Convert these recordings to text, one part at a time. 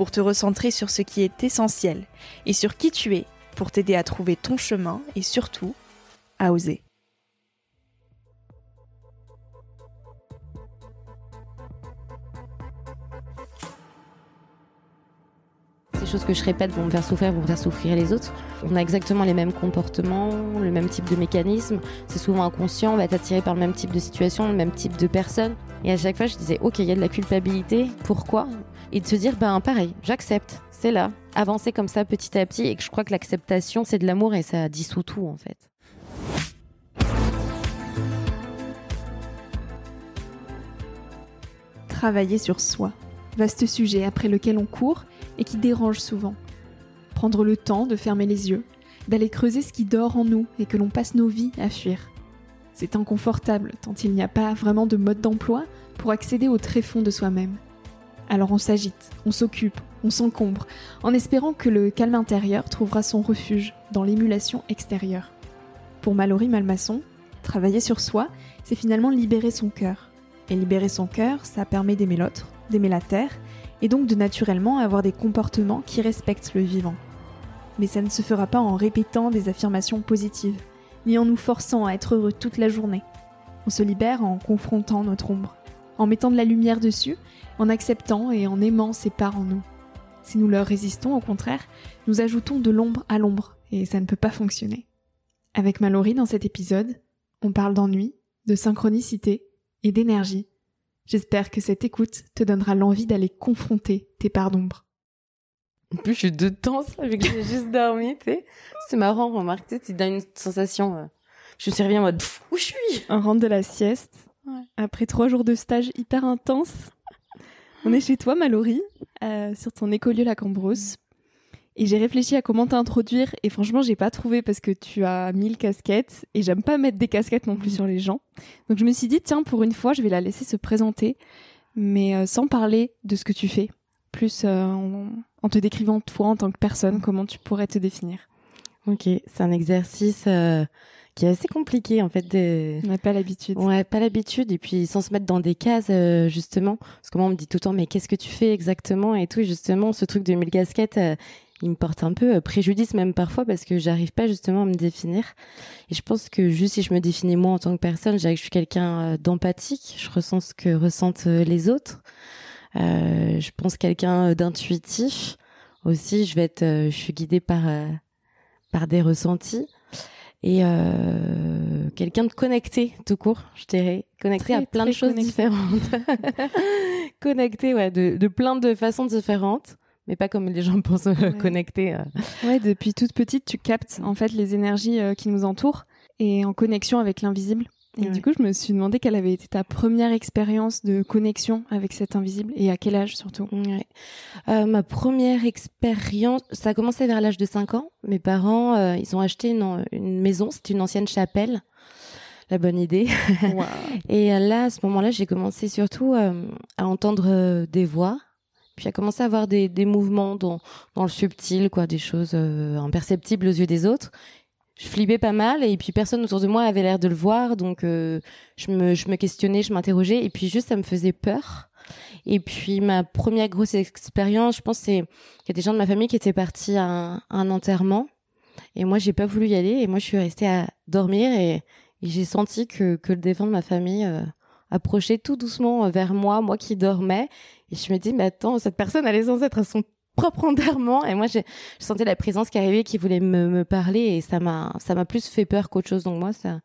pour te recentrer sur ce qui est essentiel et sur qui tu es, pour t'aider à trouver ton chemin et surtout à oser. Ces choses que je répète vont me faire souffrir, vont faire souffrir les autres. On a exactement les mêmes comportements, le même type de mécanisme. C'est souvent inconscient, on va être attiré par le même type de situation, le même type de personne. Et à chaque fois, je disais, ok, il y a de la culpabilité. Pourquoi? Et de se dire, ben pareil, j'accepte, c'est là. Avancer comme ça petit à petit. Et que je crois que l'acceptation, c'est de l'amour et ça dissout tout en fait. Travailler sur soi. Vaste sujet après lequel on court et qui dérange souvent. Prendre le temps de fermer les yeux, d'aller creuser ce qui dort en nous et que l'on passe nos vies à fuir. C'est inconfortable tant il n'y a pas vraiment de mode d'emploi pour accéder au tréfonds de soi-même. Alors on s'agite, on s'occupe, on s'encombre, en espérant que le calme intérieur trouvera son refuge dans l'émulation extérieure. Pour Mallory Malmasson, travailler sur soi, c'est finalement libérer son cœur. Et libérer son cœur, ça permet d'aimer l'autre, d'aimer la terre, et donc de naturellement avoir des comportements qui respectent le vivant. Mais ça ne se fera pas en répétant des affirmations positives, ni en nous forçant à être heureux toute la journée. On se libère en confrontant notre ombre, en mettant de la lumière dessus, en acceptant et en aimant ces parts en nous. Si nous leur résistons, au contraire, nous ajoutons de l'ombre à l'ombre, et ça ne peut pas fonctionner. Avec Mallory dans cet épisode, on parle d'ennui, de synchronicité et d'énergie. J'espère que cette écoute te donnera l'envie d'aller confronter tes parts d'ombre. En plus, je suis de temps, vu que j'ai juste dormi, tu sais. C'est marrant, remarque, tu sais, tu donnes une sensation. euh, Je me suis réveillée en mode, pff, où je suis? On rentre de la sieste, Ouais. après trois jours de stage hyper intense. On est chez toi, Mallory, euh, sur ton écolieu La Cambrousse. Et j'ai réfléchi à comment t'introduire et franchement, j'ai pas trouvé parce que tu as mille casquettes et j'aime pas mettre des casquettes non plus sur les gens. Donc je me suis dit, tiens, pour une fois, je vais la laisser se présenter, mais euh, sans parler de ce que tu fais. Plus euh, en, en te décrivant toi en tant que personne, comment tu pourrais te définir? Ok, c'est un exercice euh, qui est assez compliqué en fait. De... On n'a pas l'habitude. Ouais, pas l'habitude et puis sans se mettre dans des cases euh, justement. Parce que moi on me dit tout le temps mais qu'est-ce que tu fais exactement et tout. Et justement ce truc de mille casquettes, euh, il me porte un peu euh, préjudice même parfois parce que j'arrive pas justement à me définir. Et je pense que juste si je me définis moi en tant que personne, je dirais que je suis quelqu'un d'empathique. Je ressens ce que ressentent les autres. Je pense quelqu'un d'intuitif aussi. Je vais être, je suis guidée par par des ressentis et euh, quelqu'un de connecté tout court, je dirais, connecté Très, à plein de choses connecté. différentes, connecté ouais de, de plein de façons différentes, mais pas comme les gens pensent euh, Ouais. connecté. euh. Ouais, depuis toute petite, tu captes en fait les énergies euh, qui nous entourent et en connexion avec l'invisible. Et Ouais. du coup, je me suis demandé quelle avait été ta première expérience de connexion avec cet invisible et à quel âge surtout? Ouais. Euh, ma première expérience, ça a commencé vers l'âge de 5 ans. Mes parents, euh, ils ont acheté une, une maison, c'était une ancienne chapelle. La bonne idée. Et euh, là, à ce moment-là, j'ai commencé surtout euh, à entendre des voix, puis à commencer à avoir des, des mouvements dans, dans le subtil, quoi, des choses imperceptibles aux yeux des autres. Je flippais pas mal et puis personne autour de moi avait l'air de le voir, donc euh, je me je me questionnais, je m'interrogeais et puis juste ça me faisait peur. Et puis ma première grosse expérience, je pense, c'est qu'il y a des gens de ma famille qui étaient partis à un, enterrement et moi j'ai pas voulu y aller et moi je suis restée à dormir et, et j'ai senti que que le défunt de ma famille euh, approchait tout doucement vers moi, moi qui dormais et je me dis mais attends cette personne elle est censée être à son propre enterrement et moi j'ai je sentais la présence qui arrivait qui voulait me, me parler. Et ça m'a ça m'a plus fait peur qu'autre chose. Donc moi ça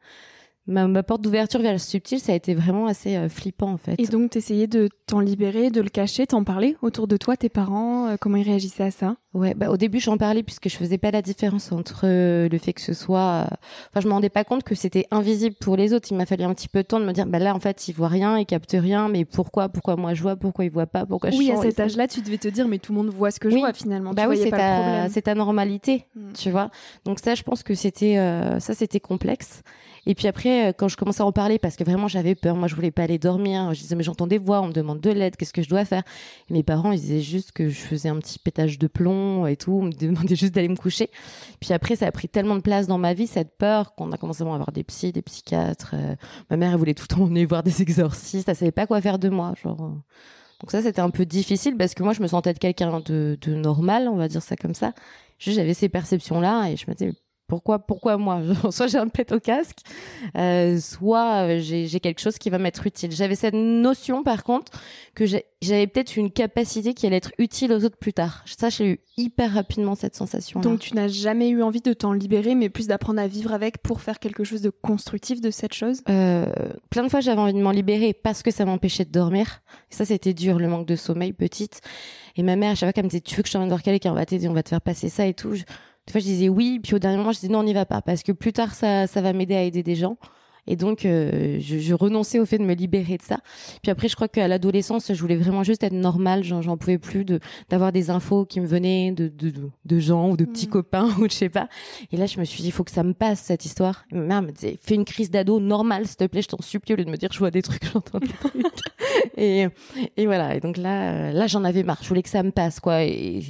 ma, porte d'ouverture vers le subtil, ça a été vraiment assez euh, flippant en fait. Et donc, t'essayais de t'en libérer, de le cacher, t'en parler autour de toi, tes parents, euh, comment ils réagissaient à ça? Ouais, bah, au début, j'en parlais puisque je faisais pas la différence entre euh, le fait que ce soit. Enfin, je me rendais pas compte que c'était invisible pour les autres. Il m'a fallu un petit peu de temps de me dire, bah là, en fait, ils voient rien, ils captent rien, mais pourquoi Pourquoi moi je vois Pourquoi ils voient pas Pourquoi je Oui, à cet âge-là, tu devais te dire, mais tout le monde voit ce que je vois finalement. Bah oui, c'est ta, c'est ta normalité, hmm. tu vois. Donc ça, je pense que c'était ça, c'était complexe. Et puis après, euh, quand je commençais à en parler, parce que vraiment j'avais peur, moi je voulais pas aller dormir, je disais mais j'entends des voix, on me demande de l'aide, qu'est-ce que je dois faire? Mes parents ils disaient juste que je faisais un petit pétage de plomb et tout, on me demandait juste d'aller me coucher. Puis après ça a pris tellement de place dans ma vie cette peur qu'on a commencé à avoir des psys, des psychiatres. Euh, ma mère elle voulait tout le temps emmener voir des exorcistes, elle savait pas quoi faire de moi, genre. Euh. Donc ça c'était un peu difficile parce que moi je me sentais être quelqu'un de, de normal, on va dire ça comme ça. J'avais ces perceptions là et je me disais pourquoi, pourquoi moi? Soit j'ai un pet au casque, euh, soit euh, j'ai quelque chose qui va m'être utile. J'avais cette notion, par contre, que j'avais peut-être une capacité qui allait être utile aux autres plus tard. Ça, j'ai eu hyper rapidement cette sensation. -là. Donc, tu n'as jamais eu envie de t'en libérer, mais plus d'apprendre à vivre avec pour faire quelque chose de constructif de cette chose? Euh, Plein de fois, j'avais envie de m'en libérer parce que ça m'empêchait de dormir. ça, c'était dur, le manque de sommeil, petite. Et ma mère, à chaque fois qu'elle me disait, tu veux que je t'emmène voir quelqu'un, on va t'aider, on va te faire passer ça et tout. Des fois, je disais oui, puis au dernier moment, je disais non, on n'y va pas, parce que plus tard, ça, ça va m'aider à aider des gens. Et donc, euh, je, je, renonçais au fait de me libérer de ça. Puis après, je crois qu'à l'adolescence, je voulais vraiment juste être normale. J'en pouvais plus de d'avoir des infos qui me venaient de, de, de gens ou de petits mm. copains ou je sais pas. Et là, je me suis dit, il faut que ça me passe cette histoire. Et ma mère me disait, fais une crise d'ado normale, s'il te plaît, je t'en supplie, au lieu de me dire, je vois des trucs, j'entends des trucs. et, et voilà. Et donc là, euh, là, j'en avais marre. Je voulais que ça me passe, quoi. Et,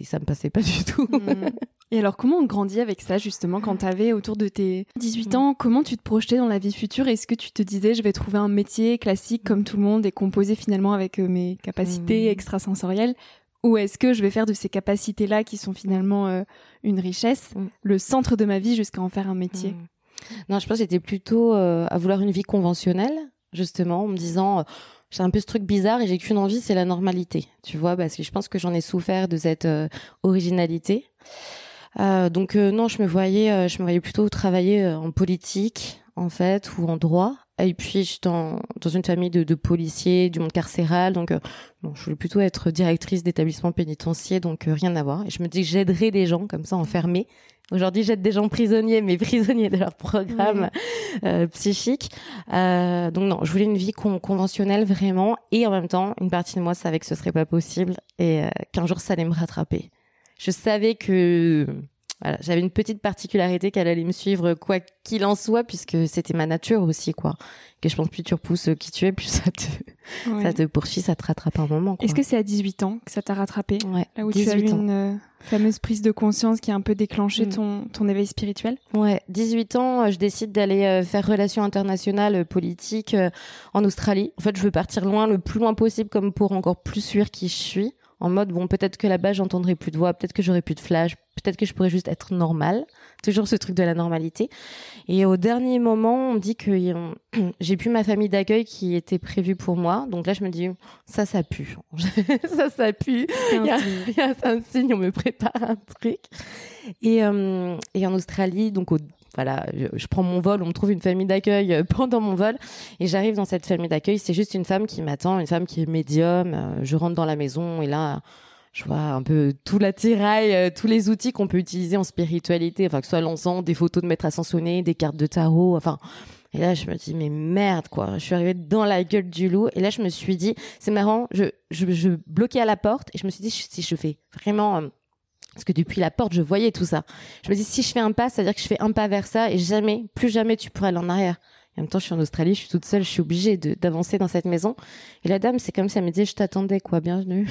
et ça me passait pas du tout. Mm. Et alors, comment on grandit avec ça, justement, quand tu avais autour de tes 18 ans? Comment tu te projetais dans la vie future Est-ce que tu te disais, je vais trouver un métier classique comme tout le monde et composer finalement avec euh, mes capacités mmh. extrasensorielles? Ou est-ce que je vais faire de ces capacités-là, qui sont finalement euh, une richesse, mmh. le centre de ma vie jusqu'à en faire un métier? Mmh. Non, je pense que j'étais plutôt euh, à vouloir une vie conventionnelle, justement, en me disant j'ai un peu ce truc bizarre et j'ai qu'une envie, c'est la normalité, tu vois, parce que je pense que j'en ai souffert de cette originalité. Euh, donc euh, non, je me voyais, euh, je me voyais plutôt travailler en politique en fait ou en droit. Et puis je suis dans, dans une famille de, de, policiers, du monde carcéral, donc bon, je voulais plutôt être directrice d'établissement pénitentiaire, donc rien à voir. Et je me dis que j'aiderais des gens comme ça enfermés. Aujourd'hui, j'aide des gens prisonniers, mais prisonniers de leur programme psychique. Euh, donc non, je voulais une vie conventionnelle vraiment, et en même temps, une partie de moi savait que ce serait pas possible et qu'un jour ça allait me rattraper je savais que voilà, j'avais une petite particularité qu'elle allait me suivre quoi qu'il en soit puisque c'était ma nature aussi quoi. Que je pense plus tu repousses qui tu es plus ça te ça te poursuit, ça te rattrape un moment Est-ce que c'est à 18 ans que ça t'a rattrapé? Ouais. Là où tu as eu une euh, fameuse prise de conscience qui a un peu déclenché mm. ton ton éveil spirituel? Ouais, 18 ans, euh, je décide d'aller euh, faire relations internationales politiques en Australie. En fait, je veux partir loin le plus loin possible comme pour encore plus suivre qui je suis en mode bon peut-être que là-bas j'entendrai plus de voix, peut-être que j'aurai plus de flash, peut-être que je pourrais juste être normal, toujours ce truc de la normalité. Et au dernier moment, on me dit que j'ai plus ma famille d'accueil qui était prévue pour moi, donc là je me dis ça ça pue, ça ça pue, il y, a, un signe, on me prépare un truc. Et, euh, et en Australie, donc au voilà, je, prends mon vol, on me trouve une famille d'accueil euh, pendant mon vol et j'arrive dans cette famille d'accueil. C'est juste une femme qui m'attend, une femme qui est médium. Euh, je rentre dans la maison et là, je vois un peu tout l'attirail, euh, tous les outils qu'on peut utiliser en spiritualité, enfin que ce soit l'encens, des photos de maître ascensionné, des cartes de tarot, enfin. Et là, je me dis mais merde quoi. Je suis arrivée dans la gueule du loup et là, je me suis dit c'est marrant. Je, je, je bloquais à la porte et je me suis dit si je fais vraiment parce que depuis la porte, je voyais tout ça. Je me dis, si je fais un pas, ça veut dire que je fais un pas vers ça et jamais, plus jamais tu pourrais aller en arrière. Et en même temps, je suis en Australie, je suis toute seule, je suis obligée d'avancer dans cette maison. Et la dame, c'est comme si elle me disait, je t'attendais, quoi, bienvenue.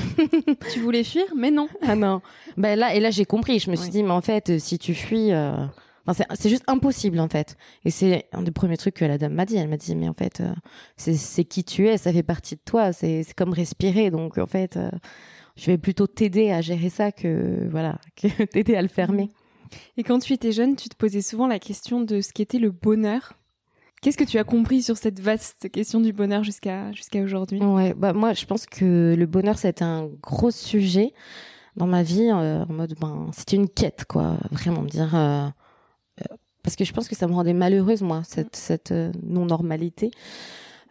tu voulais fuir, mais non. Ah non. Ben là, et là, j'ai compris. Je me suis dit, mais en fait, si tu fuis, euh... enfin, c'est juste impossible, en fait. Et c'est un des premiers trucs que la dame m'a dit. Elle m'a dit, mais en fait, euh, c'est qui tu es, ça fait partie de toi, c'est comme respirer. Donc, en fait, euh, je vais plutôt t'aider à gérer ça que voilà, que t'aider à le fermer. Et quand tu étais jeune, tu te posais souvent la question de ce qu'était le bonheur. Qu'est-ce que tu as compris sur cette vaste question du bonheur jusqu'à jusqu'à aujourd'hui? Ouais, bah moi je pense que le bonheur c'est un gros sujet dans ma vie euh, en mode ben c'était une quête quoi, vraiment me dire euh, parce que je pense que ça me rendait malheureuse moi cette cette non normalité.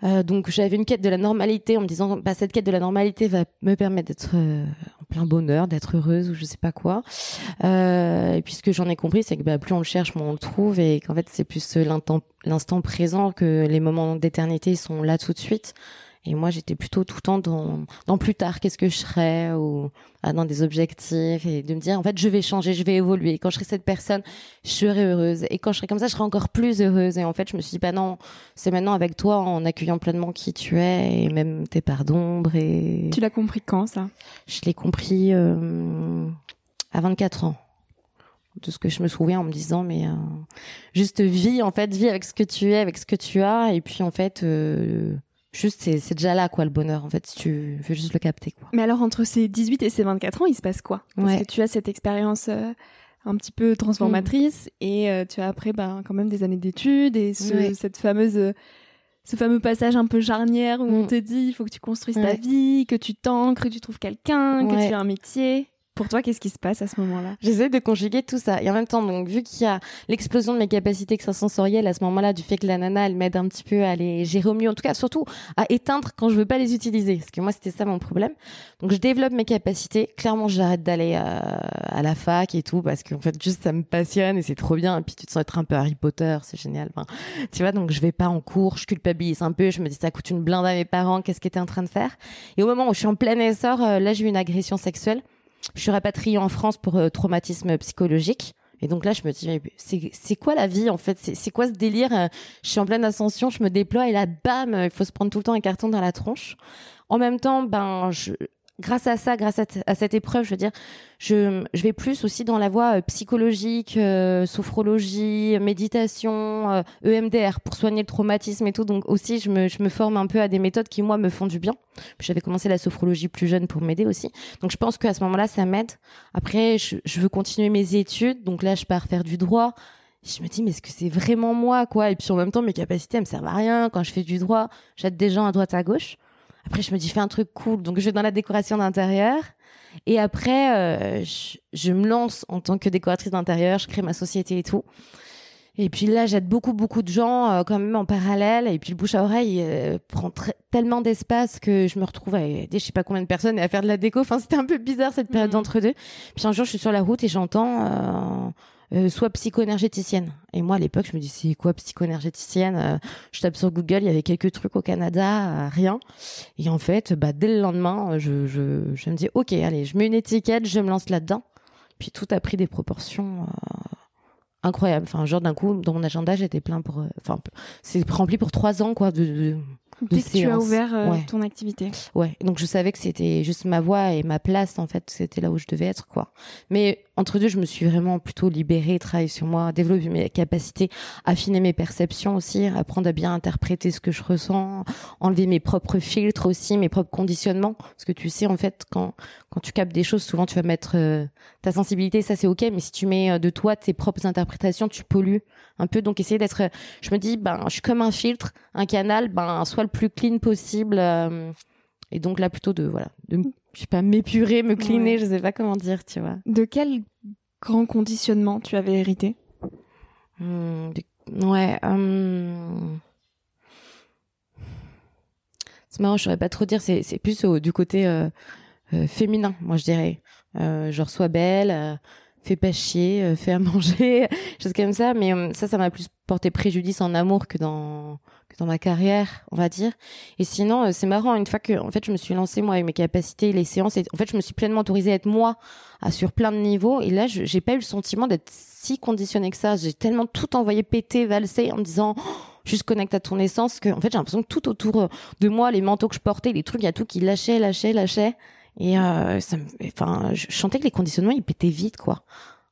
Euh, donc j'avais une quête de la normalité en me disant bah cette quête de la normalité va me permettre d'être euh, en plein bonheur, d'être heureuse ou je sais pas quoi. Euh, et puis ce que j'en ai compris c'est que bah, plus on le cherche, moins on le trouve et qu'en fait c'est plus l'instant présent que les moments d'éternité sont là tout de suite. Et moi, j'étais plutôt tout le temps dans, dans plus tard, qu'est-ce que je serais, ou ah, dans des objectifs, et de me dire, en fait, je vais changer, je vais évoluer. Quand je serai cette personne, je serai heureuse. Et quand je serai comme ça, je serai encore plus heureuse. Et en fait, je me suis dit, bah non, c'est maintenant avec toi, en accueillant pleinement qui tu es, et même tes parts d'ombre. Et... Tu l'as compris quand, ça? Je l'ai compris euh, à 24 ans de ce que je me souviens en me disant mais euh, juste vis en fait vis avec ce que tu es avec ce que tu as et puis en fait euh, juste c'est déjà là quoi le bonheur en fait si tu veux juste le capter quoi. Mais alors entre ces 18 et ces 24 ans, il se passe quoi? Parce que tu as cette expérience euh, un petit peu transformatrice mm. et euh, tu as après ben quand même des années d'études et cette fameuse ce fameux passage un peu charnière où on mm. te dit il faut que tu construises ta vie, que tu t'ancres, que tu trouves quelqu'un, que tu aies un métier. Pour toi, qu'est-ce qui se passe à ce moment-là? J'essaie de conjuguer tout ça. Et en même temps, donc, vu qu'il y a l'explosion de mes capacités extrasensorielles à ce moment-là, du fait que la nana, elle m'aide un petit peu à les gérer au mieux, en tout cas, surtout à éteindre quand je veux pas les utiliser. Parce que moi, c'était ça mon problème. Donc, je développe mes capacités. Clairement, j'arrête d'aller euh, à, la fac et tout, parce qu'en fait, juste, ça me passionne et c'est trop bien. Et puis, tu te sens être un peu Harry Potter, c'est génial. Tu vois, donc, je vais pas en cours, je culpabilise un peu, je me dis, ça coûte une blinde à mes parents, qu'est-ce qu'ils étaient en train de faire? Et au moment où je suis en plein essor, euh, là, j'ai eu une agression sexuelle. Je suis rapatriée en France pour euh, traumatisme psychologique. Et donc là, je me dis, c'est quoi la vie en fait? C'est quoi ce délire euh, Je suis en pleine ascension, je me déploie et là, bam, il faut se prendre tout le temps un carton dans la tronche. En même temps, ben, je, grâce à ça, grâce à, cette épreuve, je veux dire, je, je, vais plus aussi dans la voie euh, psychologique, euh, sophrologie, méditation, EMDR euh, e pour soigner le traumatisme et tout. Donc aussi, je me, je me forme un peu à des méthodes qui, moi, me font du bien. J'avais commencé la sophrologie plus jeune pour m'aider aussi. Donc je pense qu'à ce moment-là, ça m'aide. Après, je, je veux continuer mes études. Donc là, je pars faire du droit je me dis mais est-ce que c'est vraiment moi quoi? Et puis en même temps mes capacités elles me servent à rien quand je fais du droit j'aide des gens à droite à gauche après, je me dis, fais un truc cool. Donc, je vais dans la décoration d'intérieur. Et après, euh, je, me lance en tant que décoratrice d'intérieur. Je crée ma société et tout. Et puis là, j'aide beaucoup, beaucoup de gens euh, quand même en parallèle. Et puis le bouche à oreille euh, prend tellement d'espace que je me retrouve à aider je sais pas combien de personnes et à faire de la déco. Enfin, c'était un peu bizarre cette période mmh. d'entre deux. Puis un jour, je suis sur la route et j'entends euh, soit psycho-énergéticienne. Et moi, à l'époque, je me dis, c'est quoi psycho-énergéticienne euh, Je tape sur Google, il y avait quelques trucs au Canada, euh, rien. Et en fait, bah, dès le lendemain, je, je, je me dis, ok, allez, je mets une étiquette, je me lance là-dedans. Puis tout a pris des proportions incroyables. Enfin, genre d'un coup, dans mon agenda, j'étais plein pour... Enfin, c'est rempli pour trois ans, quoi, Dès que tu as ouvert euh, ton activité. Ouais, donc je savais que c'était juste ma voix et ma place en fait, c'était là où je devais être quoi. Mais entre deux, je me suis vraiment plutôt libérée, travailler sur moi, développer mes capacités, affiner mes perceptions aussi, apprendre à bien interpréter ce que je ressens, enlever mes propres filtres aussi, mes propres conditionnements. Parce que tu sais en fait quand quand tu captes des choses, souvent tu vas mettre euh, ta sensibilité, ça c'est OK, mais si tu mets euh, de toi tes propres interprétations, tu pollues un peu. Donc essayer d'être je me dis ben je suis comme un filtre, un canal, ben soit plus clean possible. Euh, et donc là, plutôt de, voilà, de, je sais pas, m'épurer, me cleaner, je sais pas comment dire, tu vois. De quel grand conditionnement tu avais hérité? Hmm, Ouais. Hum... C'est marrant, je saurais pas trop dire. C'est, c'est plus du côté euh, euh, féminin, moi je dirais. genre sois belle, fais pas chier, fais à manger, choses comme ça. Mais hum, ça, ça m'a plus porté préjudice en amour que dans dans ma carrière, on va dire. Et sinon, euh, c'est marrant, une fois que en fait je me suis lancée moi avec mes capacités, les séances, et en fait je me suis pleinement autorisée à être moi à, sur plein de niveaux. Et là, j'ai pas eu le sentiment d'être si conditionnée que ça. J'ai tellement tout envoyé péter, valser en me disant oh, juste connecte à ton essence que en fait j'ai l'impression que tout autour euh, de moi, les manteaux que je portais, les trucs, il y a tout qui lâchait, lâchait, lâchait. Et euh, ça, enfin, je chantais que les conditionnements ils pétaient vite quoi.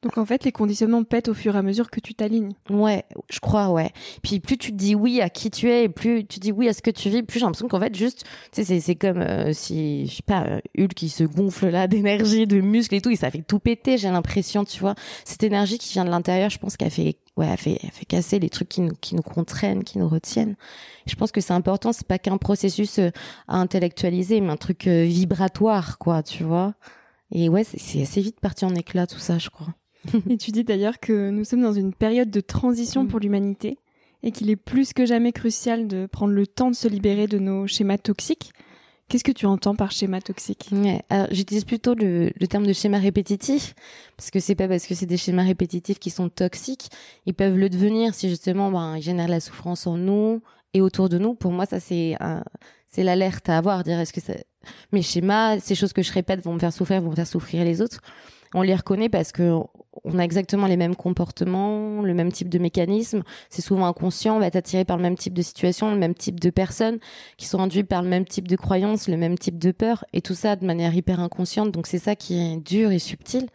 Donc en fait, les conditionnements pètent au fur et à mesure que tu t'alignes. Ouais, je crois, ouais. Puis plus tu te dis oui à qui tu es, et plus tu dis oui à ce que tu vis, plus j'ai l'impression qu'en fait, juste, tu sais, c'est comme euh, si, je sais pas, euh, Hulk qui se gonfle là d'énergie, de muscles et tout, et ça fait tout péter, j'ai l'impression, tu vois. Cette énergie qui vient de l'intérieur, je pense qu'elle fait, ouais, elle fait, elle fait casser les trucs qui nous, qui nous contraignent, qui nous retiennent. Je pense que c'est important, c'est pas qu'un processus euh, à intellectualiser, mais un truc vibratoire, quoi, tu vois. Et ouais, c'est assez vite parti en éclat tout ça, je crois. et tu dis d'ailleurs que nous sommes dans une période de transition mm. pour l'humanité et qu'il est plus que jamais crucial de prendre le temps de se libérer de nos schémas toxiques. Qu'est-ce que tu entends par schéma toxique? J'utilise plutôt le, terme de schéma répétitif, parce que c'est pas parce que c'est des schémas répétitifs qui sont toxiques, ils peuvent le devenir si justement ben, ils génèrent la souffrance en nous et autour de nous. Pour moi, ça c'est c'est l'alerte à avoir, dire est-ce que ça... mes schémas, ces choses que je répète vont me faire souffrir, vont me faire souffrir les autres. On les reconnaît parce que on a exactement les mêmes comportements, le même type de mécanisme. C'est souvent inconscient. On va être attiré par le même type de situation, le même type de personnes qui sont induits par le même type de croyances, le même type de peur, et tout ça de manière hyper inconsciente. Donc c'est ça qui est dur et subtil.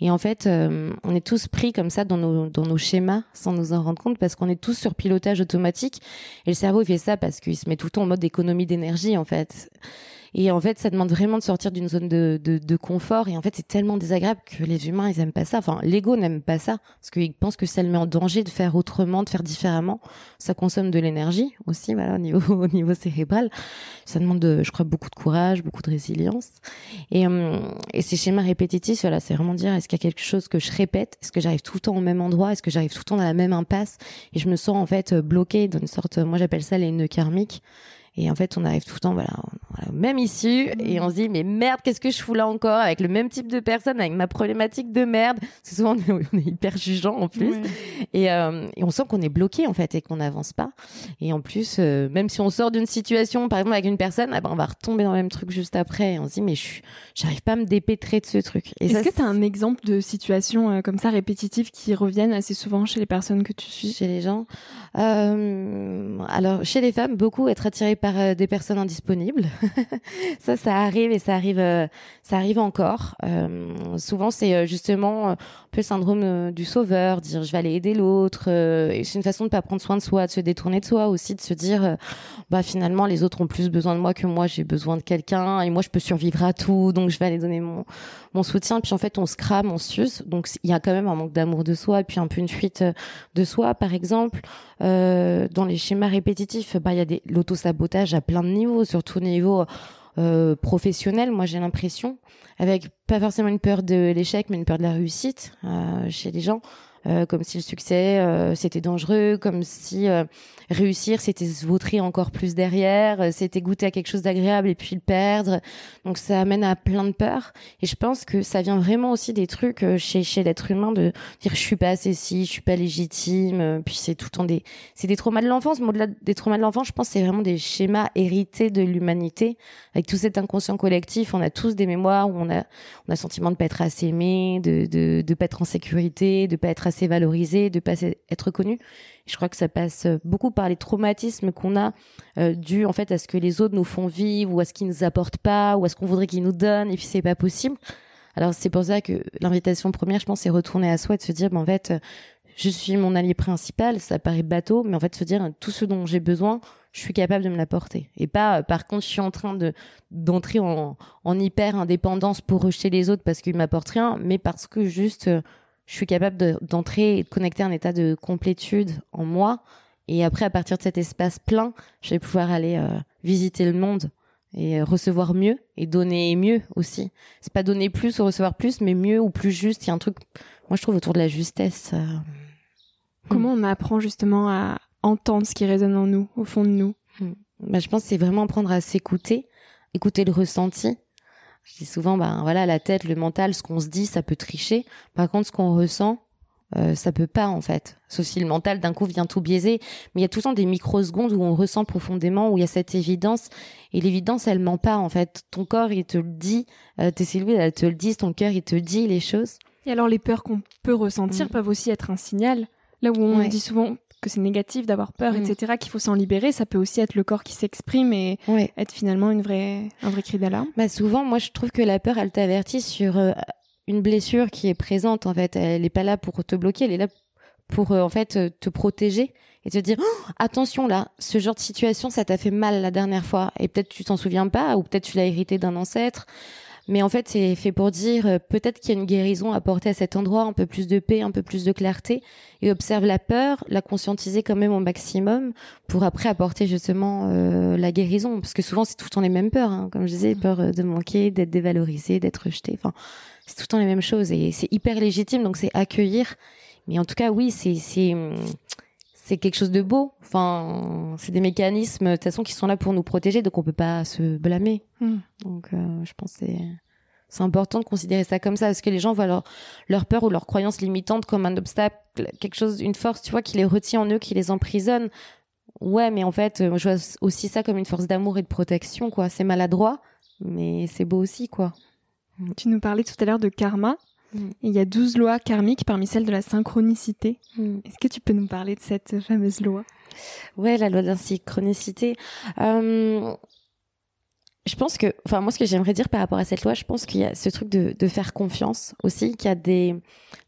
Et en fait, euh, on est tous pris comme ça dans nos dans nos schémas sans nous en rendre compte parce qu'on est tous sur pilotage automatique. Et le cerveau il fait ça parce qu'il se met tout le temps en mode économie d'énergie en fait. Et en fait, ça demande vraiment de sortir d'une zone de, de, de, confort. Et en fait, c'est tellement désagréable que les humains, ils aiment pas ça. Enfin, l'ego n'aime pas ça parce qu'ils pensent que ça le met en danger de faire autrement, de faire différemment. Ça consomme de l'énergie aussi, voilà, au niveau, au niveau cérébral. Ça demande, de, je crois, beaucoup de courage, beaucoup de résilience. Et, euh, et ces schémas répétitifs, voilà, c'est vraiment dire est-ce qu'il y a quelque chose que je répète? Est-ce que j'arrive tout le temps au même endroit? Est-ce que j'arrive tout le temps dans la même impasse? Et je me sens en fait bloquée dans une sorte, moi j'appelle ça les nœuds karmiques. Et en fait, on arrive tout le temps, voilà, même issue, et on se dit, mais merde, qu'est-ce que je fous là encore avec le même type de personne, avec ma problématique de merde? C'est souvent, on est hyper jugeant en plus. Et, euh, et, on sent qu'on est bloqué, en fait, et qu'on n'avance pas. Et en plus, euh, même si on sort d'une situation, par exemple, avec une personne, ah ben, on va retomber dans le même truc juste après. Et on se dit, mais je j'arrive pas à me dépêtrer de ce truc. Est-ce que tu as un exemple de situation euh, comme ça répétitive qui reviennent assez souvent chez les personnes que tu suis? Chez les gens Alors, chez les femmes, beaucoup être attirées par euh, des personnes indisponibles. ça, ça arrive et ça arrive, euh, ça arrive encore. Euh, souvent, c'est justement un peu le syndrome du sauveur, dire je vais aller aider l'autre. c'est une façon de pas prendre soin de soi, de se détourner de soi aussi, de se dire bah finalement les autres ont plus besoin de moi que moi, j'ai besoin de quelqu'un et moi je peux survivre à tout, donc je vais aller donner mon mon soutien. Puis en fait, on se crame, on s'use. Donc il y a quand même un manque d'amour de soi et puis un peu une fuite de soi, par exemple. Dans les schémas répétitifs, bah il y a des l'auto-sabotage à plein de niveaux, surtout au niveau euh, professionnel, moi j'ai l'impression, avec pas forcément une peur de l'échec, mais une peur de la réussite euh, chez les gens. Euh, comme si le succès euh, c'était dangereux, comme si euh, réussir c'était se vautrer encore plus derrière, c'était goûter à quelque chose d'agréable et puis le perdre. Donc ça amène à plein de peurs. Et je pense que ça vient vraiment aussi des trucs chez chez l'être humain de dire je suis pas assez si, je suis pas légitime. Puis c'est tout le temps des c'est des traumas de l'enfance. Mais au-delà des traumas de l'enfance, je pense c'est vraiment des schémas hérités de l'humanité avec tout cet inconscient collectif. On a tous des mémoires où on a on a sentiment de pas être assez aimé, de de de pas être en sécurité, de pas être assez assez valorisé, de pas être connu. Je crois que ça passe beaucoup par les traumatismes qu'on a euh, dû en fait à ce que les autres nous font vivre ou à ce qu'ils nous apportent pas ou à ce qu'on voudrait qu'ils nous donnent et puis c'est pas possible. Alors c'est pour ça que l'invitation première, je pense, c'est retourner à soi et de se dire, ben, en fait, je suis mon allié principal. Ça paraît bateau, mais en fait, se dire tout ce dont j'ai besoin, je suis capable de me l'apporter. Et pas, par contre, je suis en train de d'entrer en, en hyper indépendance pour rejeter les autres parce qu'ils m'apportent rien, mais parce que juste je suis capable d'entrer et de connecter un état de complétude en moi. Et après, à partir de cet espace plein, je vais pouvoir aller euh, visiter le monde et euh, recevoir mieux et donner mieux aussi. C'est pas donner plus ou recevoir plus, mais mieux ou plus juste. Il y a un truc, moi je trouve autour de la justesse. Euh, Comment on apprend justement à entendre ce qui résonne en nous, au fond de nous? Hmm. bah, Je pense que c'est vraiment apprendre à s'écouter, écouter le ressenti, je dis souvent, ben voilà, la tête, le mental, ce qu'on se dit, ça peut tricher. Par contre, ce qu'on ressent, euh, ça peut pas en fait. Ceci, le mental d'un coup vient tout biaiser, mais il y a tout le temps des microsecondes où on ressent profondément, où il y a cette évidence. Et l'évidence, elle ment pas en fait. Ton corps, il te le dit, euh, tes cellules, elles te le disent, ton cœur, il te dit les choses. Et alors, les peurs qu'on peut ressentir mm. peuvent aussi être un signal. Là où on dit souvent, que c'est négatif d'avoir peur, mm. etc., qu'il faut s'en libérer. Ça peut aussi être le corps qui s'exprime et être finalement une vraie, un vrai cri d'alarme. Bah souvent, moi, je trouve que la peur, elle t'avertit sur euh, une blessure qui est présente. En fait, elle n'est pas là pour te bloquer, elle est là pour euh, en fait euh, te protéger et te dire oh, attention là, ce genre de situation, ça t'a fait mal la dernière fois et peut-être tu t'en souviens pas ou peut-être tu l'as hérité d'un ancêtre Mais en fait, c'est fait pour dire euh, peut-être qu'il y a une guérison à apporter à cet endroit, un peu plus de paix, un peu plus de clarté, et observe la peur, la conscientiser quand même au maximum pour après apporter justement euh, la guérison. Parce que souvent, c'est tout le temps les mêmes peurs. Hein. Comme je disais, peur euh, de manquer, d'être dévalorisé, d'être rejeté. Enfin, c'est tout le temps les mêmes choses et c'est hyper légitime. Donc c'est accueillir. Mais en tout cas, oui, c'est c'est c'est quelque chose de beau. Enfin, c'est des mécanismes de toute façon qui sont là pour nous protéger, donc on peut pas se blâmer. Hmm. Donc, euh, je pense c'est c'est important de considérer ça comme ça, parce que les gens voient leur, leur peur ou leur croyance limitante comme un obstacle, quelque chose, une force, tu vois, qui les retient en eux, qui les emprisonne? Ouais, mais en fait, euh, je vois aussi ça comme une force d'amour et de protection, quoi. C'est maladroit, mais c'est beau aussi, quoi. Tu nous parlais tout à l'heure de karma. Mm. il y a 12 lois karmiques parmi celles de la synchronicité. Mm. Est-ce que tu peux nous parler de cette fameuse loi? Ouais, la loi de la synchronicité. Euh, je pense que, enfin, moi, ce que j'aimerais dire par rapport à cette loi, je pense qu'il y a ce truc de, de faire confiance aussi, qu'il y a des,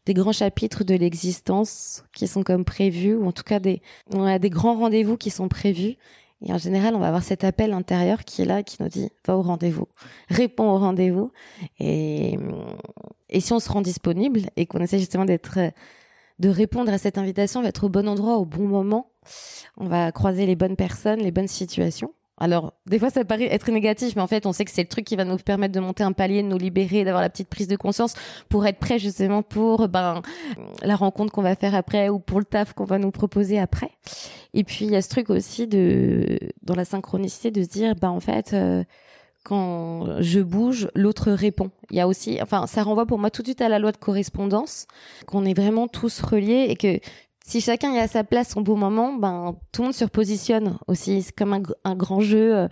des grands chapitres de l'existence qui sont comme prévus, ou en tout cas des, on a des grands rendez-vous qui sont prévus et en général, on va avoir cet appel intérieur qui est là, qui nous dit va au rendez-vous, réponds au rendez-vous. Et, et si on se rend disponible et qu'on essaie justement d'être, de répondre à cette invitation, d'être au bon endroit au bon moment, on va croiser les bonnes personnes, les bonnes situations. Alors, des fois, ça paraît être négatif, mais en fait, on sait que c'est le truc qui va nous permettre de monter un palier, de nous libérer, d'avoir la petite prise de conscience pour être prêt justement pour ben la rencontre qu'on va faire après ou pour le taf qu'on va nous proposer après. Et puis, il y a ce truc aussi de dans la synchronicité de se dire, ben en fait. Euh, quand je bouge, l'autre répond. Il y a aussi, enfin, ça renvoie pour moi tout de suite à la loi de correspondance, qu'on est vraiment tous reliés et que si chacun est à sa place au bon moment, ben tout le monde se repositionne aussi. C'est comme un, grand jeu euh,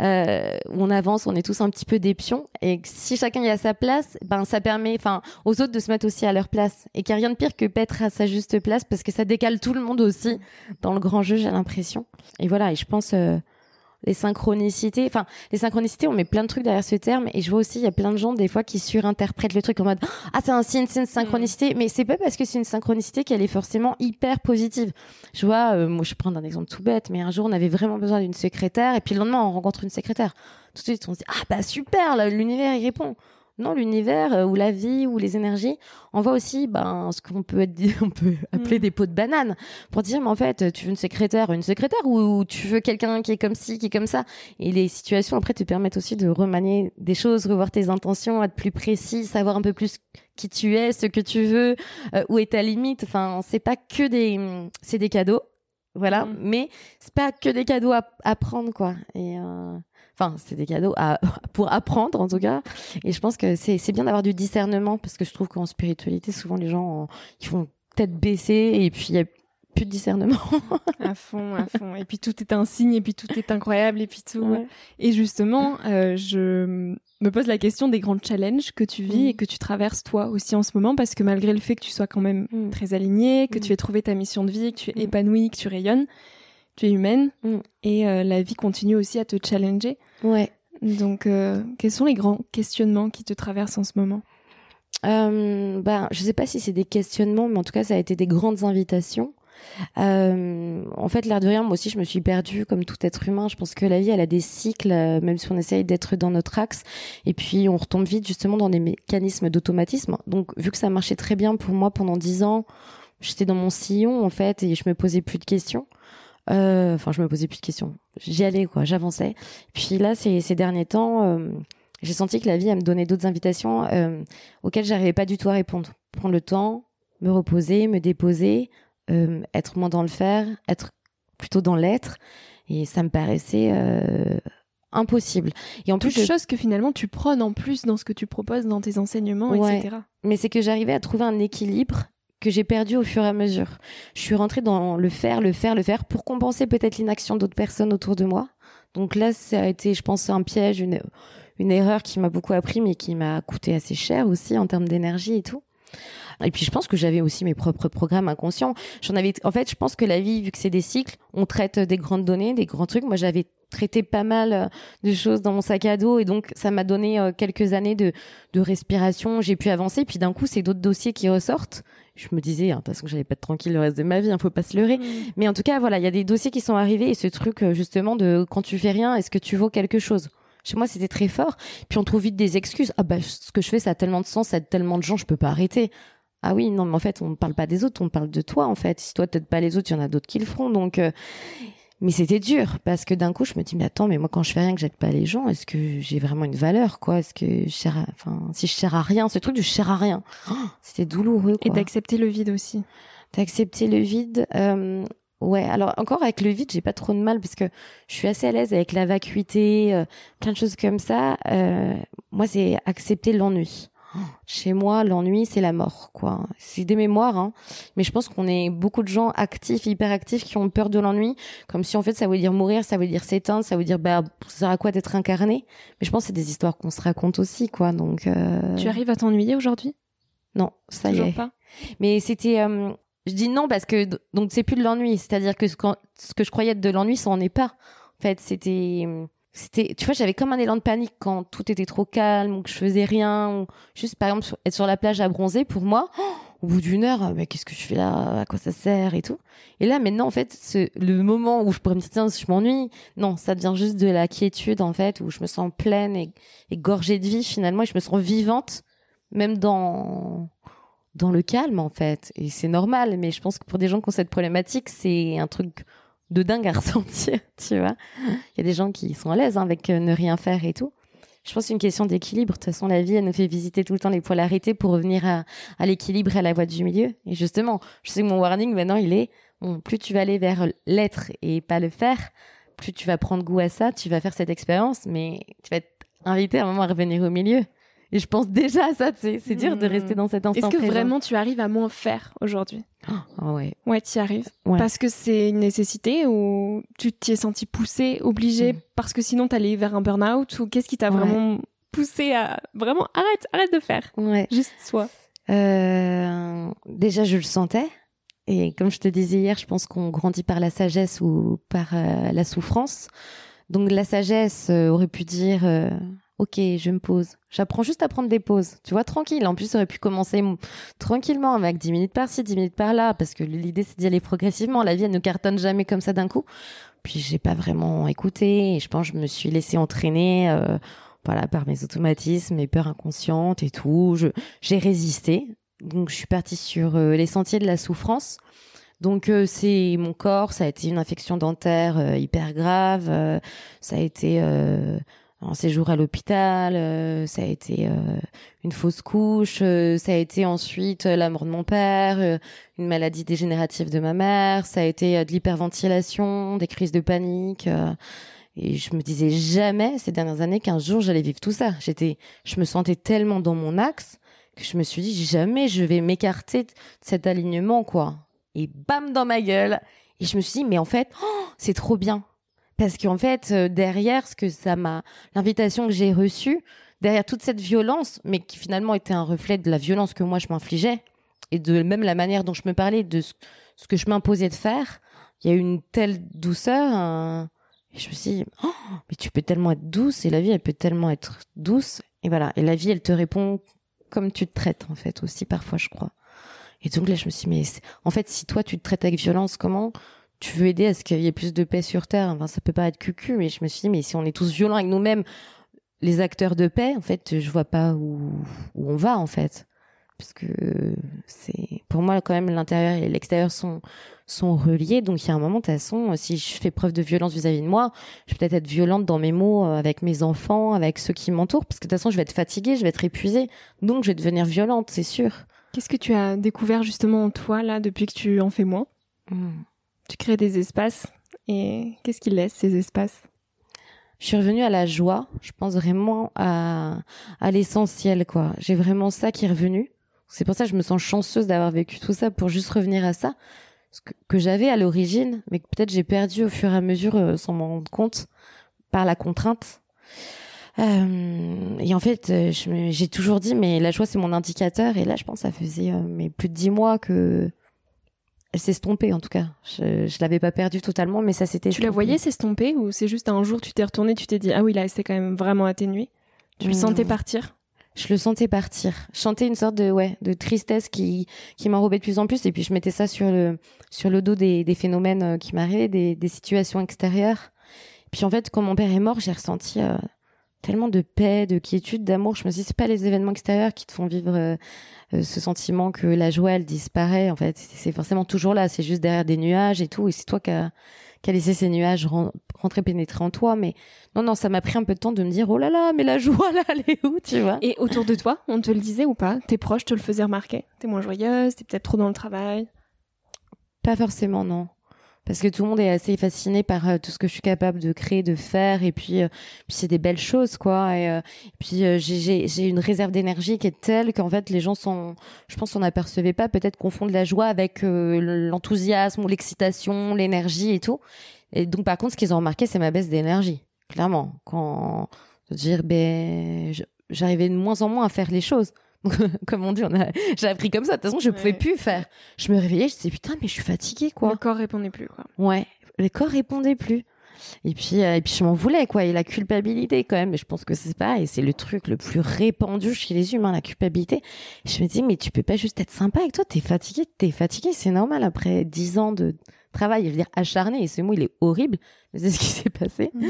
euh, où on avance, on est tous un petit peu des pions. Et si chacun est à sa place, ben ça permet, enfin, aux autres de se mettre aussi à leur place. Et qu'il n'y a rien de pire que être à sa juste place parce que ça décale tout le monde aussi dans le grand jeu, j'ai l'impression. Et voilà. Et je pense. Euh, les synchronicités. Enfin, les synchronicités, on met plein de trucs derrière ce terme. Et je vois aussi, il y a plein de gens, des fois, qui surinterprètent le truc en mode Ah, c'est un signe, c'est une synchronicité. Mm. Mais c'est pas parce que c'est une synchronicité qu'elle est forcément hyper positive. Je vois, euh, moi, je prends un exemple tout bête, mais un jour, on avait vraiment besoin d'une secrétaire. Et puis le lendemain, on rencontre une secrétaire. Tout de suite, on se dit Ah, bah super, l'univers, il répond. Non, l'univers euh, ou la vie ou les énergies, on voit aussi ben, ce qu'on peut, on peut appeler mm. des pots de banane pour dire, mais en fait, tu veux une secrétaire, une secrétaire ou tu veux quelqu'un qui est comme ci, qui est comme ça. Et les situations, après, te permettent aussi de remanier des choses, revoir tes intentions, être plus précis, savoir un peu plus qui tu es, ce que tu veux, euh, où est ta limite. Enfin, c'est pas que des, c'est des cadeaux, voilà, mm. mais c'est pas que des cadeaux à, prendre, quoi. Et euh, Enfin, c'est des cadeaux à, pour apprendre en tout cas. Et je pense que c'est bien d'avoir du discernement parce que je trouve qu'en spiritualité, souvent les gens ils font tête baissée et puis il y a plus de discernement. à fond, à fond. Et puis tout est un signe, et puis tout est incroyable, et puis tout. Et justement, euh, je me pose la question des grands challenges que tu vis mm. et que tu traverses toi aussi en ce moment, parce que malgré le fait que tu sois quand même mm. très aligné, que tu mm. aies trouvé ta mission de vie, que tu es épanoui, que tu rayonnes, tu es humaine mm. et euh, la vie continue aussi à te challenger. Ouais. Donc, euh, quels sont les grands questionnements qui te traversent en ce moment? Euh, ben, je sais pas si c'est des questionnements, mais en tout cas, ça a été des grandes invitations. Euh, en fait, l'air de rien, moi aussi, je me suis perdue comme tout être humain. Je pense que la vie, elle a des cycles, même si on essaye d'être dans notre axe. Et puis, on retombe vite justement dans des mécanismes d'automatisme. Donc, vu que ça marchait très bien pour moi pendant dix ans, j'étais dans mon sillon, en fait, et je me posais plus de questions. Euh, enfin, je me posais plus de questions. J'y allais, quoi. J'avançais. Puis là, ces, ces derniers temps, euh, j'ai senti que la vie, elle me donnait d'autres invitations euh, auxquelles j'arrivais pas du tout à répondre. Prendre le temps, me reposer, me déposer, être moins dans le faire, être plutôt dans l'être. Et ça me paraissait impossible. Et en plus, chose choses que finalement tu prônes en plus dans ce que tu proposes dans tes enseignements, etc. Mais c'est que j'arrivais à trouver un équilibre que j'ai perdu au fur et à mesure. Je suis rentrée dans le faire, le faire, le faire pour compenser peut-être l'inaction d'autres personnes autour de moi. Donc là, ça a été, je pense, un piège, une, erreur qui m'a beaucoup appris, mais qui m'a coûté assez cher aussi en termes d'énergie et tout. Et puis je pense que j'avais aussi mes propres programmes inconscients. J'en avais, en fait, je pense que la vie, vu que c'est des cycles, on traite des grandes données, des grands trucs. Moi, j'avais traité pas mal euh, de choses dans mon sac à dos et donc ça m'a donné euh, quelques années de, de respiration. J'ai pu avancer. Puis d'un coup, c'est d'autres dossiers qui ressortent je me disais, hein, parce que j'allais pas être tranquille le reste de ma vie, hein, faut pas se leurrer. Mm. Mais en tout cas, voilà, il y a des dossiers qui sont arrivés et ce truc euh, justement de quand tu fais rien, est-ce que tu vaux quelque chose? Chez moi, c'était très fort. Puis on trouve vite des excuses. Ah bah, ce que je fais, ça a tellement de sens, ça a tellement de gens, je peux pas arrêter. Ah oui, non, mais en fait, on ne parle pas des autres, on parle de toi, en fait. Si toi, t'aides pas les autres, il y en a d'autres qui le feront. Donc, euh, mais c'était dur parce que d'un coup, je me dis, mais attends, mais moi, quand je fais rien, que j'aide pas les gens, est-ce que j'ai vraiment une valeur, quoi? Est-ce que je sers à... enfin, si je sers à rien, ce truc du je sers à rien, oh, c'était douloureux. Quoi. Et d'accepter le vide aussi. D'accepter le vide. Euh, ouais, alors encore avec le vide, j'ai pas trop de mal parce que je suis assez à l'aise avec la vacuité, euh, plein de choses comme ça. Euh, moi, c'est accepter l'ennui. Chez moi, l'ennui, c'est la mort, quoi. C'est des mémoires, hein. Mais je pense qu'on est beaucoup de gens actifs, hyper actifs, qui ont peur de l'ennui, comme si en fait ça veut dire mourir, ça veut dire s'éteindre, ça veut dire bah ça sert à quoi d'être incarné? Mais je pense que c'est des histoires qu'on se raconte aussi, quoi. Donc. Euh... Tu arrives à t'ennuyer aujourd'hui? Non, ça y est. pas? Mais c'était. Euh, je dis non parce que donc c'est plus de l'ennui, c'est-à-dire que ce, ce que je croyais être de l'ennui, ça en est pas. En fait, c'était c'était tu vois j'avais comme un élan de panique quand tout était trop calme ou que je faisais rien ou juste par exemple être sur la plage à bronzer pour moi au bout d'une heure mais qu'est-ce que je fais là? À quoi ça sert et tout? Et là maintenant en fait ce, le moment où je pourrais me dire tiens je m'ennuie non ça devient juste de la quiétude en fait où je me sens pleine et, et gorgée de vie finalement et je me sens vivante même dans dans le calme en fait. Et c'est normal mais je pense que pour des gens qui ont cette problématique c'est un truc de dingue à ressentir, tu vois. Il y a des gens qui sont à l'aise hein, avec euh, ne rien faire et tout. Je pense que c'est une question d'équilibre. De toute façon, la vie, elle nous fait visiter tout le temps les polarités pour revenir à, à l'équilibre et à la voie du milieu. Et justement, je sais que mon warning maintenant, il est, bon, plus tu vas aller vers l'être et pas le faire, plus tu vas prendre goût à ça, tu vas faire cette expérience, mais tu vas être invité à un moment à revenir au milieu. Et je pense déjà à ça, tu sais. C'est dur de rester dans cet instant Est-ce que vraiment tu arrives à moins faire aujourd'hui? Oh, Ouais. Ouais, tu y arrives. Parce que c'est une nécessité ou tu t'y es senti poussé, obligé, mm. parce que sinon t'allais vers un burn-out ou qu'est-ce qui t'a vraiment poussé à vraiment arrête, arrête de faire. Ouais. Juste soi. Euh, déjà, je le sentais. Et comme je te disais hier, je pense qu'on grandit par la sagesse ou par euh, la souffrance. Donc la sagesse euh, aurait pu dire ok, je me pose. J'apprends juste à prendre des pauses. Tu vois, tranquille. En plus, ça aurait pu commencer tranquillement avec 10 minutes par-ci, 10 minutes par-là, parce que l'idée, c'est d'y aller progressivement. La vie, elle ne cartonne jamais comme ça d'un coup. Puis, j'ai pas vraiment écouté je pense que je me suis laissée entraîner, euh, voilà, par mes automatismes, mes peurs inconscientes et tout. j'ai résisté. Donc, je suis partie sur euh, les sentiers de la souffrance. Donc euh, c'est mon corps, ça a été une infection dentaire hyper grave, ça a été un séjour à l'hôpital, euh, ça a été euh, une fausse couche, euh, ça a été ensuite la mort de mon père, une maladie dégénérative de ma mère, ça a été de l'hyperventilation, des crises de panique. et je me disais jamais ces dernières années qu'un jour j'allais vivre tout ça. J'étais, je me sentais tellement dans mon axe que je me suis dit jamais je vais m'écarter de cet alignement quoi. Et bam dans ma gueule. Et je me suis dit mais en fait oh, c'est trop bien parce qu'en fait, euh, derrière ce que ça m'a, l'invitation que j'ai reçue, derrière toute cette violence, mais qui finalement était un reflet de la violence que moi je m'infligeais, et de même la manière dont je me parlais, de ce, que je m'imposais de faire, il y a eu une telle douceur. Et je me suis dit, oh, mais tu peux tellement être douce, et la vie, elle peut tellement être douce. Et voilà. Et la vie, elle te répond comme tu te traites, en fait, aussi, parfois, je crois. Et donc là, je me suis dit, mais en fait, si toi, tu te traites avec violence, comment tu veux aider à ce qu'il y ait plus de paix sur Terre? Enfin, ça peut pas être cucu, mais je me suis dit, mais si on est tous violents avec nous-mêmes, les acteurs de paix, en fait, je vois pas où, où on va, en fait. Parce que c'est, pour moi, quand même, l'intérieur et l'extérieur sont, sont reliés. Donc, il y a un moment, de toute façon, si je fais preuve de violence vis-à-vis de moi, je vais peut-être être violente dans mes mots euh, avec mes enfants, avec ceux qui m'entourent. Parce que de toute façon, je vais être fatiguée, je vais être épuisée. Donc, je vais devenir violente, c'est sûr. Qu'est-ce que tu as découvert justement en toi, là, depuis que tu en fais moins? Hmm. Tu crées des espaces et qu'est-ce qui laisse ces espaces? Je suis revenue à la joie. Je pense vraiment à, l'essentiel, quoi. J'ai vraiment ça qui est revenu. C'est pour ça que je me sens chanceuse d'avoir vécu tout ça pour juste revenir à ça. Ce que, j'avais à l'origine, mais que peut-être j'ai perdu au fur et à mesure euh, sans m'en rendre compte par la contrainte. Euh, et en fait, euh, j'ai toujours dit, mais la joie c'est mon indicateur. Et là, je pense, ça faisait mais plus de dix mois que elle s'estompait en tout cas. Je, je l'avais pas perdue totalement, mais ça s'était. Tu la voyais s'estomper ou c'est juste un jour tu t'es retourné, tu t'es dit ah oui là c'est quand même vraiment atténué. Tu le hmm. sentais partir? Je le sentais partir. Sentais une sorte de ouais de tristesse qui qui m'enrobait de plus en plus et puis je mettais ça sur le sur le dos des, des phénomènes euh, qui m'arrivaient, des, des situations extérieures. Puis en fait quand mon père est mort, j'ai ressenti euh, tellement de paix, de quiétude, d'amour. Je me dis, c'est pas les événements extérieurs qui te font vivre euh, euh, ce sentiment que la joie, elle disparaît. En fait, c'est forcément toujours là. C'est juste derrière des nuages et tout. Et c'est toi qui as, laissé ces nuages rentrer, pénétrer en toi. Mais non, non, ça m'a pris un peu de temps de me dire, oh là là, mais la joie, là, elle est où, tu vois? Et autour de toi, on te le disait ou pas? Tes proches te le faisaient remarquer? T'es moins joyeuse, t'es peut-être trop dans le travail? Pas forcément, non parce que tout le monde est assez fasciné par euh, tout ce que je suis capable de créer, de faire, et puis, euh, c'est des belles choses, quoi. Et, euh, puis j'ai une réserve d'énergie qui est telle qu'en fait les gens sont, je pense, qu'on n'apercevait pas peut-être confondre la joie avec l'enthousiasme ou l'excitation, l'énergie et tout. Et donc par contre, ce qu'ils ont remarqué, c'est ma baisse d'énergie, clairement. Quand dire, ben, j'arrivais de moins en moins à faire les choses. comme on dit, on a... j'ai appris comme ça. De toute façon, je pouvais plus faire. Je me réveillais, je disais putain, mais je suis fatiguée, quoi. Le corps répondait plus, quoi. Ouais, le corps répondait plus. Et puis, euh, et puis je m'en voulais, quoi. Et la culpabilité, quand même. Mais je pense que c'est pas, et c'est le truc le plus répandu chez les humains, la culpabilité. je me dis, mais tu peux pas juste être sympa avec toi. T'es fatigué, t'es fatigué. C'est normal après dix ans de travail, je veux dire acharné. Et ce mot, il est horrible. C'est ce qui s'est passé. Mmh.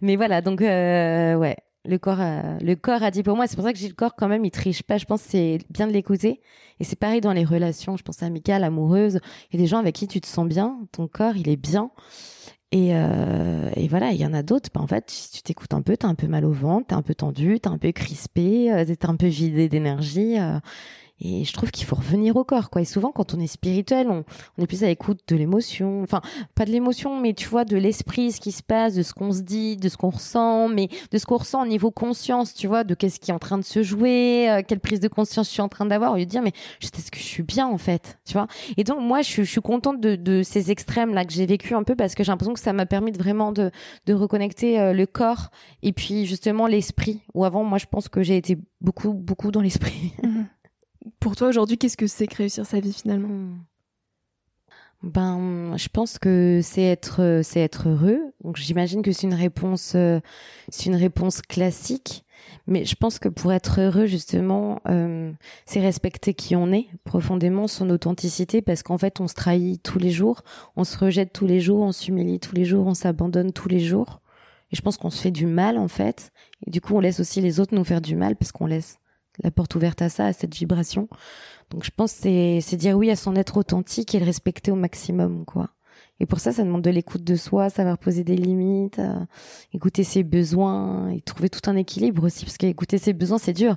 Mais voilà, donc, euh, ouais le corps a, le corps a dit pour moi c'est pour ça que j'ai le corps quand même il triche pas. Je pense c'est bien de l'écouter. Et c'est pareil dans les relations je pense amicales amoureuses. Il y a des gens avec qui tu te sens bien ton corps il est bien. Et, euh, et voilà il y en a d'autres. Bah, en fait si tu t'écoutes un peu t'as un peu mal au ventre t'es un peu tendu t'es un peu crispé euh, t'es un peu vidé d'énergie euh, et je trouve qu'il faut revenir au corps, quoi. Et souvent, quand on est spirituel, on, est plus à l'écoute de l'émotion. Enfin, pas de l'émotion, mais tu vois, de l'esprit, ce qui se passe, de ce qu'on se dit, de ce qu'on ressent, mais de ce qu'on ressent au niveau conscience, tu vois, de qu'est-ce qui est en train de se jouer, euh, quelle prise de conscience je suis en train d'avoir, au lieu de dire, mais est-ce que je suis bien, en fait, tu vois? Et donc, moi, je, je suis contente de, de ces extrêmes-là que j'ai vécu un peu parce que j'ai l'impression que ça m'a permis de vraiment de, de reconnecter euh, le corps et puis, justement, l'esprit. Ou avant, moi, je pense que j'ai été beaucoup, beaucoup dans l'esprit. Mhm. Pour toi aujourd'hui, qu'est-ce que c'est que réussir sa vie finalement? Ben, je pense que c'est être, c'est être heureux. Donc, j'imagine que c'est une réponse, euh, c'est une réponse classique. Mais je pense que pour être heureux, justement, euh, c'est respecter qui on est profondément, son authenticité, parce qu'en fait, on se trahit tous les jours, on se rejette tous les jours, on s'humilie tous les jours, on s'abandonne tous les jours. Et je pense qu'on se fait du mal, en fait. Et du coup, on laisse aussi les autres nous faire du mal, parce qu'on laisse la porte ouverte à ça, à cette vibration. Donc je pense c'est c'est dire oui à son être authentique et le respecter au maximum quoi. Et pour ça, ça demande de l'écoute de soi, savoir poser des limites, euh, écouter ses besoins et trouver tout un équilibre aussi, parce qu'écouter ses besoins, c'est dur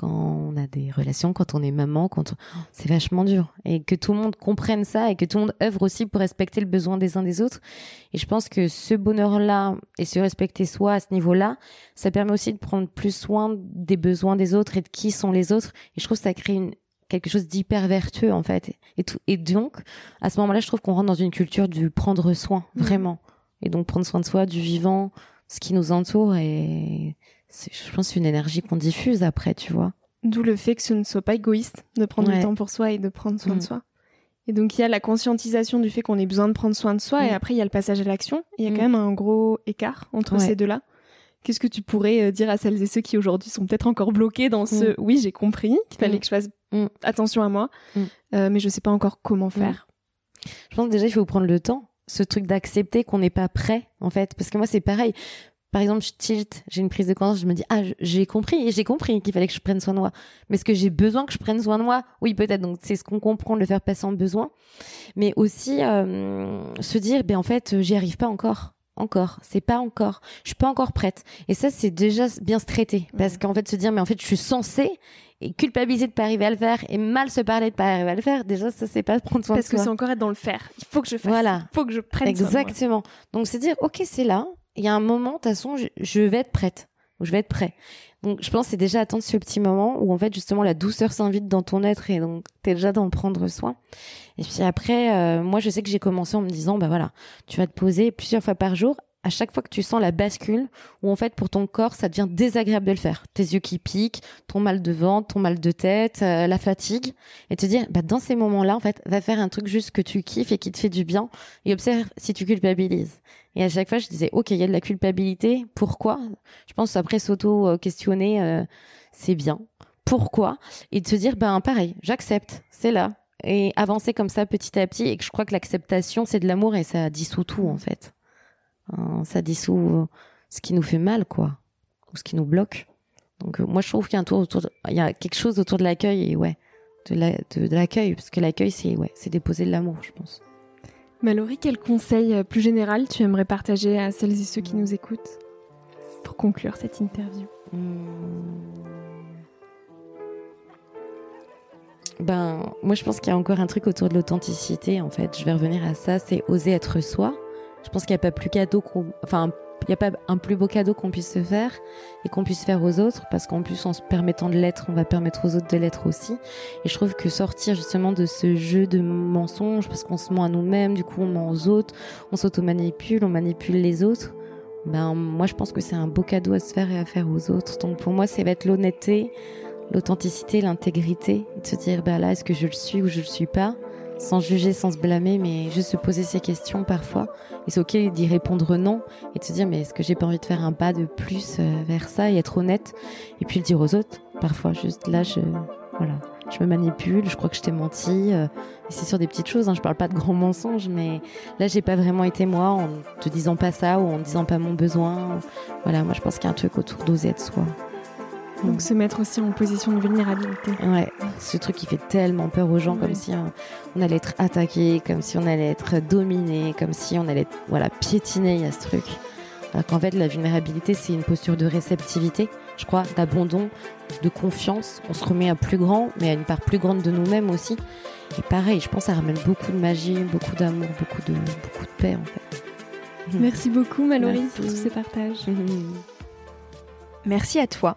quand on a des relations, quand on est maman, quand c'est vachement dur. Et que tout le monde comprenne ça et que tout le monde œuvre aussi pour respecter le besoin des uns des autres. Et je pense que ce bonheur-là et se respecter soi à ce niveau-là, ça permet aussi de prendre plus soin des besoins des autres et de qui sont les autres. Et je trouve que ça crée une, quelque chose d'hyper vertueux en fait. Et, tout, et donc, à ce moment-là, je trouve qu'on rentre dans une culture du prendre soin, mmh. vraiment. Et donc prendre soin de soi, du vivant, ce qui nous entoure et je pense, une énergie qu'on diffuse après, tu vois. D'où le fait que ce ne soit pas égoïste de prendre du temps pour soi et de prendre soin de mm. soi. Et donc il y a la conscientisation du fait qu'on ait besoin de prendre soin de soi et mm. après il y a le passage à l'action. Il y a quand mm. même un gros écart entre ces deux-là. Qu'est-ce que tu pourrais euh, dire à celles et ceux qui aujourd'hui sont peut-être encore bloqués dans ce oui j'ai compris qu'il fallait que je fasse attention à moi, euh, mais je sais pas encore comment faire. Je pense déjà il faut prendre le temps ce truc d'accepter qu'on n'est pas prêt en fait parce que moi c'est pareil par exemple, je tilt, j'ai une prise de conscience, je me dis ah j'ai compris, j'ai compris qu'il fallait que je prenne soin de moi. Mais est-ce que j'ai besoin que je prenne soin de moi? Oui, peut-être. Donc c'est ce qu'on comprend, le faire passer en besoin, mais aussi euh, se dire ben en fait j'y arrive pas encore, encore, c'est pas encore, je suis pas encore prête. Et ça c'est déjà bien se traiter parce qu'en fait se dire mais en fait je suis censée et culpabiliser de pas arriver à le faire et mal se parler de pas arriver à le faire déjà ça c'est pas prendre soin parce de soi. parce que c'est encore être dans le faire. Il faut que je fasse. Voilà. Il faut que je prenne exactement soin de moi. donc c'est dire ok c'est là il y a un moment, de toute façon, je, vais être prête. Je vais être prêt. Donc, je pense c'est déjà attendre ce petit moment où, en fait, justement, la douceur s'invite dans ton être et donc, t'es déjà d'en prendre soin. Et puis après, euh, moi, je sais que j'ai commencé en me disant, bah voilà, tu vas te poser plusieurs fois par jour à chaque fois que tu sens la bascule, où en fait pour ton corps ça devient désagréable de le faire, tes yeux qui piquent, ton mal de ventre, ton mal de tête, euh, la fatigue, et te dire bah dans ces moments-là en fait va faire un truc juste que tu kiffes et qui te fait du bien. Et observe si tu culpabilises. Et à chaque fois je disais ok il y a de la culpabilité, pourquoi? Je pense après s'auto questionner euh, c'est bien, pourquoi? Et de se dire ben pareil j'accepte, c'est là. Et avancer comme ça petit à petit. Et que je crois que l'acceptation c'est de l'amour et ça dissout tout en fait. Hein, ça dissout ce qui nous fait mal, quoi. ou ce qui nous bloque. Donc moi je trouve qu'il y a un tour autour, il y a quelque chose autour de l'accueil et ouais, de l'accueil parce que l'accueil c'est ouais, c'est déposer de l'amour, je pense. Mallory, quel conseil plus général tu aimerais partager à celles et ceux qui nous écoutent pour conclure cette interview? Hmm. Ben, moi, je pense qu'il y a encore un truc autour de l'authenticité. En fait, je vais revenir à ça. C'est oser être soi. Je pense qu'il n'y a pas plus cadeau qu'on, il n'y a pas un plus beau cadeau qu'on puisse se faire et qu'on puisse faire aux autres, parce qu'en plus, en se permettant de l'être, on va permettre aux autres de l'être aussi. Et je trouve que sortir justement de ce jeu de mensonges, parce qu'on se ment à nous-mêmes, du coup, on ment aux autres, on s'auto-manipule, on manipule les autres. Ben, moi, je pense que c'est un beau cadeau à se faire et à faire aux autres. Donc, pour moi, c'est être l'honnêteté, l'authenticité, l'intégrité, de se dire bah là est-ce que je le suis ou je le suis pas, sans juger, sans se blâmer, mais juste se poser ces questions parfois. Et c'est ok d'y répondre non et de se dire mais est-ce que j'ai pas envie de faire un pas de plus euh, vers ça et être honnête? Et puis le dire aux autres. Parfois juste là je voilà je me manipule, je crois que je t'ai menti. Euh, c'est sur des petites choses, hein, je parle pas de grands mensonges, mais là j'ai pas vraiment été moi en te disant pas ça ou en disant pas mon besoin. Voilà, moi je pense qu'il y a un truc autour d'oser être soi. Donc se mettre aussi en position de vulnérabilité. Ouais, ce truc qui fait tellement peur aux gens, comme si on, allait être attaqué, comme si on allait être dominé, comme si on allait voilà piétiner. Il y a ce truc. Alors qu'en fait, la vulnérabilité, c'est une posture de réceptivité, je crois, d'abandon, de confiance. On se remet à plus grand, mais à une part plus grande de nous-mêmes aussi. Et pareil, je pense, ça ramène beaucoup de magie, beaucoup d'amour, beaucoup de, beaucoup de paix en fait. Merci beaucoup, Mallory, pour tous ces partages. Merci à toi